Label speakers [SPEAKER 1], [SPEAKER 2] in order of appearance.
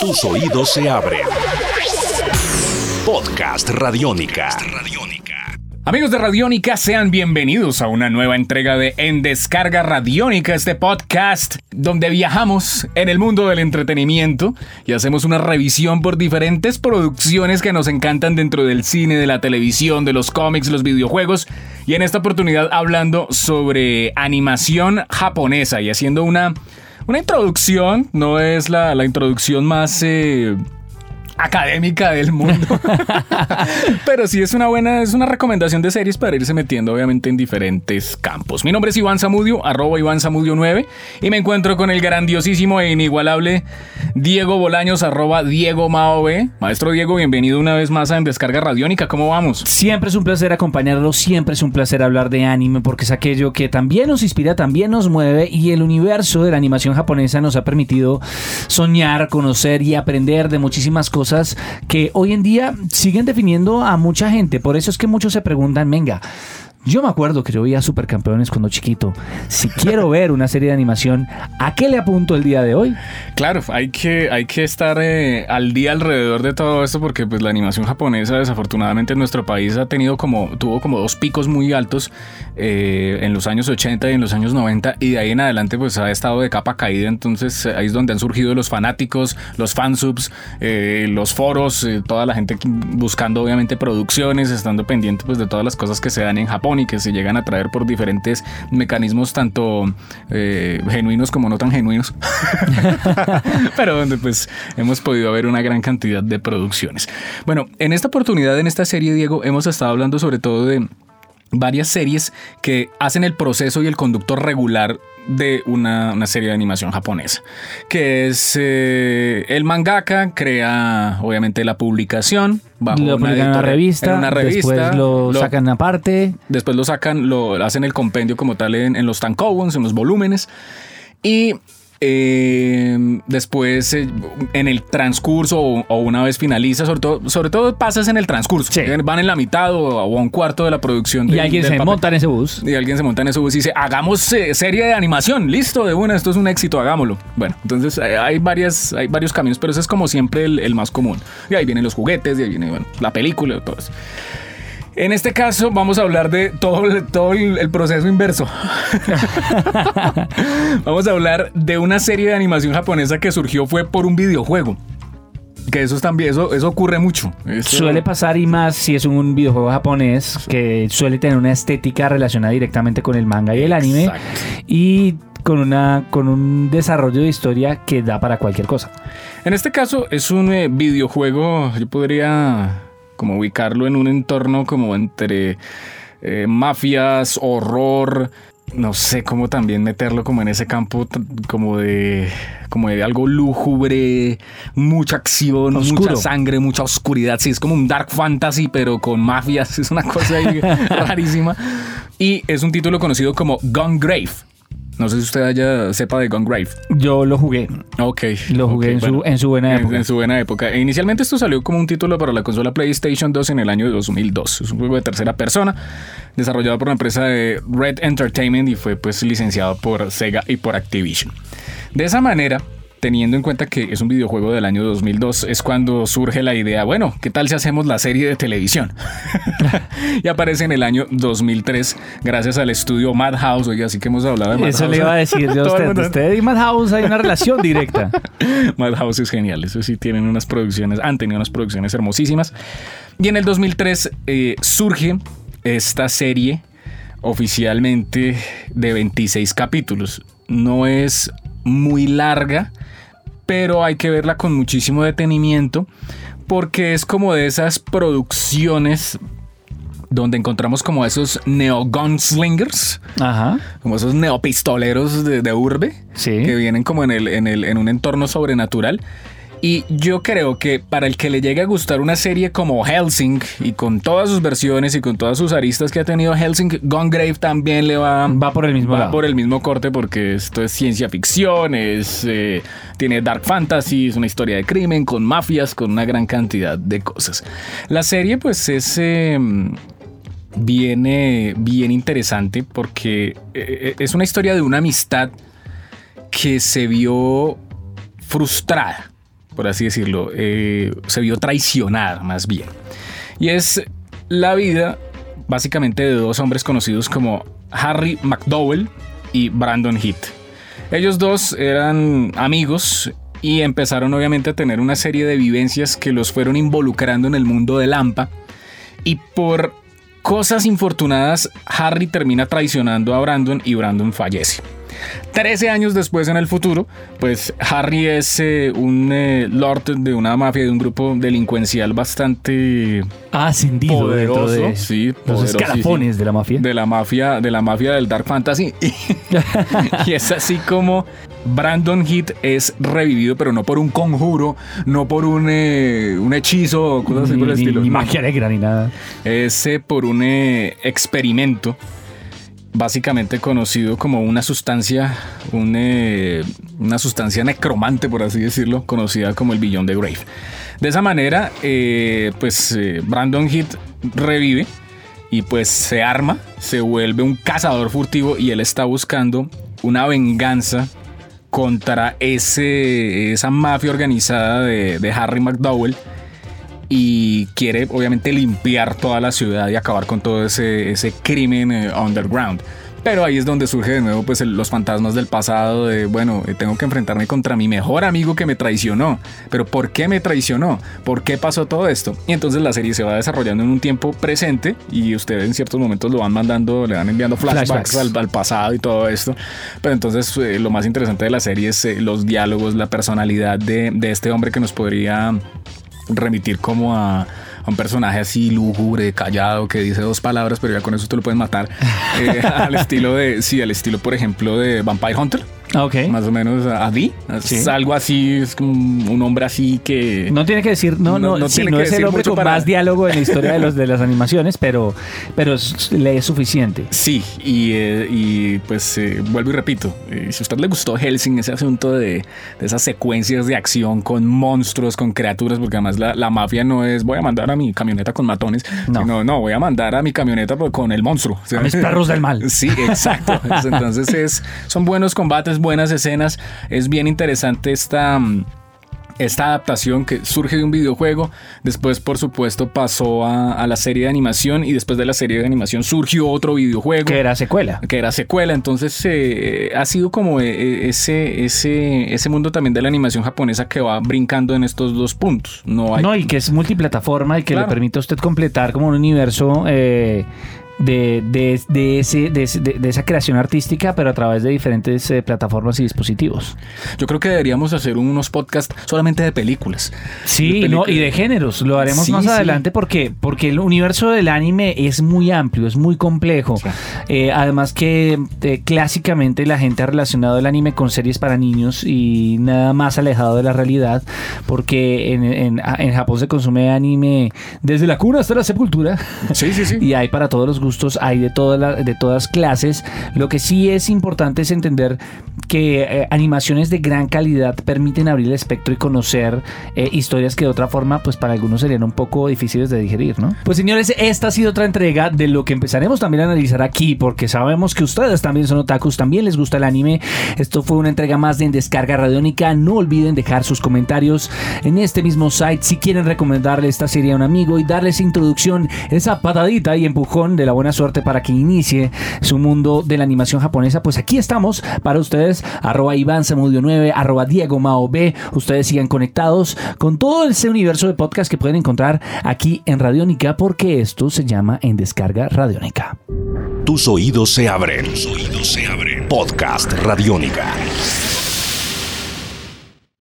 [SPEAKER 1] Tus oídos se abren. Podcast Radiónica.
[SPEAKER 2] Amigos de Radiónica, sean bienvenidos a una nueva entrega de En Descarga Radiónica, este podcast donde viajamos en el mundo del entretenimiento y hacemos una revisión por diferentes producciones que nos encantan dentro del cine, de la televisión, de los cómics, los videojuegos y en esta oportunidad hablando sobre animación japonesa y haciendo una, una introducción, no es la, la introducción más... Eh, académica del mundo. Pero sí es una buena, es una recomendación de series para irse metiendo obviamente en diferentes campos. Mi nombre es Iván Zamudio, arroba Iván Zamudio 9, y me encuentro con el grandiosísimo e inigualable Diego Bolaños, arroba Diego Mao B. Maestro Diego, bienvenido una vez más a En Descarga Radiónica, ¿cómo vamos?
[SPEAKER 3] Siempre es un placer acompañarlo, siempre es un placer hablar de anime, porque es aquello que también nos inspira, también nos mueve, y el universo de la animación japonesa nos ha permitido soñar, conocer y aprender de muchísimas cosas que hoy en día siguen definiendo a mucha gente. Por eso es que muchos se preguntan, venga, yo me acuerdo que yo veía Supercampeones cuando chiquito. Si quiero ver una serie de animación, ¿a qué le apunto el día de hoy?
[SPEAKER 2] Claro, hay que, hay que estar eh, al día alrededor de todo esto porque pues la animación japonesa desafortunadamente en nuestro país ha tenido como, tuvo como dos picos muy altos eh, en los años 80 y en los años 90 y de ahí en adelante pues ha estado de capa caída. Entonces ahí es donde han surgido los fanáticos, los fansubs, eh, los foros, toda la gente buscando obviamente producciones, estando pendiente pues de todas las cosas que se dan en Japón y que se llegan a traer por diferentes mecanismos tanto eh, genuinos como no tan genuinos. Pero donde pues hemos podido ver una gran cantidad de producciones. Bueno, en esta oportunidad, en esta serie, Diego, hemos estado hablando sobre todo de varias series que hacen el proceso y el conducto regular de una, serie de animación japonesa, que es eh, el mangaka, crea obviamente la publicación,
[SPEAKER 3] bajo lo una, en una revista, una revista, después lo, sacan aparte.
[SPEAKER 2] Después lo sacan, lo hacen el compendio como tal en, en los tankobons, en los volúmenes, y eh, después, eh, en el transcurso o, una vez finaliza, sobre todo, sobre todo pasas en el transcurso. Van en la mitad o, a un cuarto de la producción.
[SPEAKER 3] Y alguien se monta en ese bus.
[SPEAKER 2] Y alguien se monta en ese bus y dice, hagamos eh, serie de animación. Listo, de una, esto es un éxito, hagámoslo. Bueno, entonces hay, varias, hay varios caminos, pero ese es como siempre el, el más común. Y ahí vienen los juguetes, y ahí viene la película, todo eso. En este caso vamos a hablar de todo, todo el, proceso inverso. vamos a hablar de una serie de animación japonesa que surgió fue por un videojuego. Que eso también, eso, eso ocurre mucho.
[SPEAKER 3] Suele pasar y más si es un videojuego japonés que suele tener una estética relacionada directamente con el manga y el anime. Y con, una, con un desarrollo de historia que da para cualquier cosa.
[SPEAKER 2] En este caso es un eh, videojuego, yo podría como ubicarlo en un entorno como entre eh, mafias, horror, no sé cómo también meterlo como en ese campo como de como de algo lúgubre, mucha acción, mucha sangre, mucha oscuridad. Sí, es como un dark fantasy pero con mafias, es una cosa ahí rarísima. Y es un título conocido como Gun Grave. No sé si usted haya sepa de Grave.
[SPEAKER 3] Yo lo jugué.
[SPEAKER 2] Ok.
[SPEAKER 3] Lo jugué en, su, buena época.
[SPEAKER 2] En, su buena época. E inicialmente esto salió como un título para la consola PlayStation 2 en el año 2002. Es un juego de tercera persona desarrollado por la empresa de Red Entertainment y fue pues licenciado por Sega y por Activision. De esa manera, teniendo en cuenta que es un videojuego del año 2002, es cuando surge la idea, bueno, ¿qué tal si hacemos la serie de televisión? y aparece en el año 2003 gracias al estudio Madhouse, oye, así que hemos hablado de Madhouse.
[SPEAKER 3] Eso le iba a decir de usted, usted y Madhouse hay una relación directa.
[SPEAKER 2] Madhouse es genial, eso sí, tienen unas producciones, han tenido unas producciones hermosísimas. Y en el 2003 eh, surge esta serie oficialmente de 26 capítulos. No es muy larga, pero hay que verla con muchísimo detenimiento porque es como de esas producciones donde encontramos como esos neo gunslingers, como esos neopistoleros de, de urbe, que vienen como en, el, en, el, en un entorno sobrenatural y yo creo que para el que le llegue a gustar una serie como Helsing y con todas sus versiones y con todas sus aristas que ha tenido Helsing, Gone Grave también le va,
[SPEAKER 3] va por el mismo
[SPEAKER 2] va por el mismo corte porque esto es ciencia ficción, es, eh, tiene dark fantasy, es una historia de crimen con mafias, con una gran cantidad de cosas. La serie pues es... Em, viene bien interesante porque eh, eh, es una historia de una amistad que se vio frustrada por así decirlo, eh, se vio traicionada más bien. Y es la vida básicamente de dos hombres conocidos como Harry McDowell y Brandon Heath. Ellos dos eran amigos y empezaron obviamente a tener una serie de vivencias que los fueron involucrando en el mundo del Lampa y por cosas infortunadas Harry termina traicionando a Brandon y Brandon fallece. Trece años después en el futuro, pues Harry es eh, un eh, lord de una mafia, de un grupo delincuencial bastante
[SPEAKER 3] ascendido
[SPEAKER 2] poderoso,
[SPEAKER 3] de
[SPEAKER 2] sí,
[SPEAKER 3] los escalafones de la mafia.
[SPEAKER 2] de la mafia, de la mafia del Dark Fantasy. y es así como Brandon Heath es revivido, pero no por un conjuro, no por un, eh, un hechizo o cosas así por el estilo.
[SPEAKER 3] ni magia negra ni nada.
[SPEAKER 2] Es eh, por un eh, experimento, básicamente conocido como una sustancia, eh, una sustancia necromante, por así decirlo, conocida como el billón de Grave. De esa manera, eh, pues eh, Brandon Heath revive y pues se arma, se vuelve un cazador furtivo y él está buscando una venganza contra ese, esa mafia organizada de, de Harry McDowell y quiere obviamente limpiar toda la ciudad y acabar con todo ese, ese crimen eh, underground. Pero ahí es donde surge de nuevo pues el- los fantasmas del pasado de, bueno, eh, tengo que enfrentarme contra mi mejor amigo que me traicionó. Pero ¿por qué me traicionó? ¿Por qué pasó todo esto? Y entonces la serie se va desarrollando en un tiempo presente y ustedes en ciertos momentos lo van mandando, le van enviando flashbacks,
[SPEAKER 3] Flashbacks.
[SPEAKER 2] Al, al pasado y todo esto. Pero entonces eh, lo más interesante de la serie es eh, los diálogos, la personalidad de, de este hombre que nos podría remitir como a, un personaje así lúgubre, callado, que dice dos palabras, pero ya con eso tú lo puedes matar. Eh, al estilo de, sí, al estilo, por ejemplo, de Vampire Hunter,
[SPEAKER 3] Ah, Ok.
[SPEAKER 2] más o menos a, a Dee. Es
[SPEAKER 3] Sí.
[SPEAKER 2] algo así, es como un hombre así que.
[SPEAKER 3] No tiene que decir, no,
[SPEAKER 2] No-
[SPEAKER 3] no,
[SPEAKER 2] no
[SPEAKER 3] sí, no es el hombre con
[SPEAKER 2] para-
[SPEAKER 3] más diálogo en la historia de, los, de las animaciones, pero, pero es- le es suficiente.
[SPEAKER 2] Sí, y, eh, y, pues eh, vuelvo y repito, eh, si a usted le gustó Helsing, ese asunto de, de esas secuencias de acción con monstruos, con criaturas, porque además la, la mafia no es voy a mandar a mi camioneta con matones,
[SPEAKER 3] No.
[SPEAKER 2] no, no, voy a mandar a mi camioneta con el monstruo. O sea,
[SPEAKER 3] A mis perros del mal.
[SPEAKER 2] Sí, exacto. Entonces es, son buenos combates, buenas escenas. Es bien interesante esta, mm, esta adaptación que surge de un videojuego. Después, por supuesto, pasó a, a la serie de animación y después de la serie de animación surgió otro videojuego.
[SPEAKER 3] Que era secuela.
[SPEAKER 2] que era secuela, entonces eh, ha sido como eh, ese, ese, ese mundo también de la animación japonesa que va brincando en estos dos puntos. No hay
[SPEAKER 3] No, y que es multiplataforma y que
[SPEAKER 2] Claro.
[SPEAKER 3] le permite a usted completar como un universo eh, de, de, de ese, de, ese- de- de esa creación artística, pero a través de diferentes eh, plataformas y dispositivos.
[SPEAKER 2] Yo creo que deberíamos hacer unos podcasts solamente de películas.
[SPEAKER 3] Sí, no, y de géneros. Lo haremos
[SPEAKER 2] Sí,
[SPEAKER 3] más
[SPEAKER 2] sí.
[SPEAKER 3] adelante porque, porque el universo del anime es muy amplio, es muy complejo.
[SPEAKER 2] Sí.
[SPEAKER 3] Eh, además que eh, clásicamente la gente ha relacionado el anime con series para niños y nada más alejado de la realidad porque en, en- en Japón se consume anime desde la cuna hasta la sepultura.
[SPEAKER 2] Sí, sí, sí.
[SPEAKER 3] y hay para todos los gustos, hay de, todas de todas clases. Lo que sí es importante es entender que eh, animaciones de gran calidad permiten abrir el espectro y conocer eh, historias que de otra forma, pues para algunos serían un poco difíciles de digerir, ¿no? Pues señores, esta ha sido otra entrega de lo que empezaremos también a analizar aquí, porque sabemos que ustedes también son otakus, también les gusta el anime. Esto fue una entrega más de En Descarga Radiónica. No olviden dejar sus comentarios en este mismo site si quieren recomendarle esta serie a un amigo y darle esa introducción, esa patadita y empujón de la buena suerte para que inicie su mundo de la animación japonesa. Pues aquí estamos para ustedes, arroba Iván Zamudio 9, arroba Diego Mao B. Ustedes sigan conectados con todo ese universo de podcast que pueden encontrar aquí en Radiónica, porque esto se llama En Descarga Radiónica.
[SPEAKER 1] Tus oídos se abren. Tus oídos se abren. Podcast Radiónica.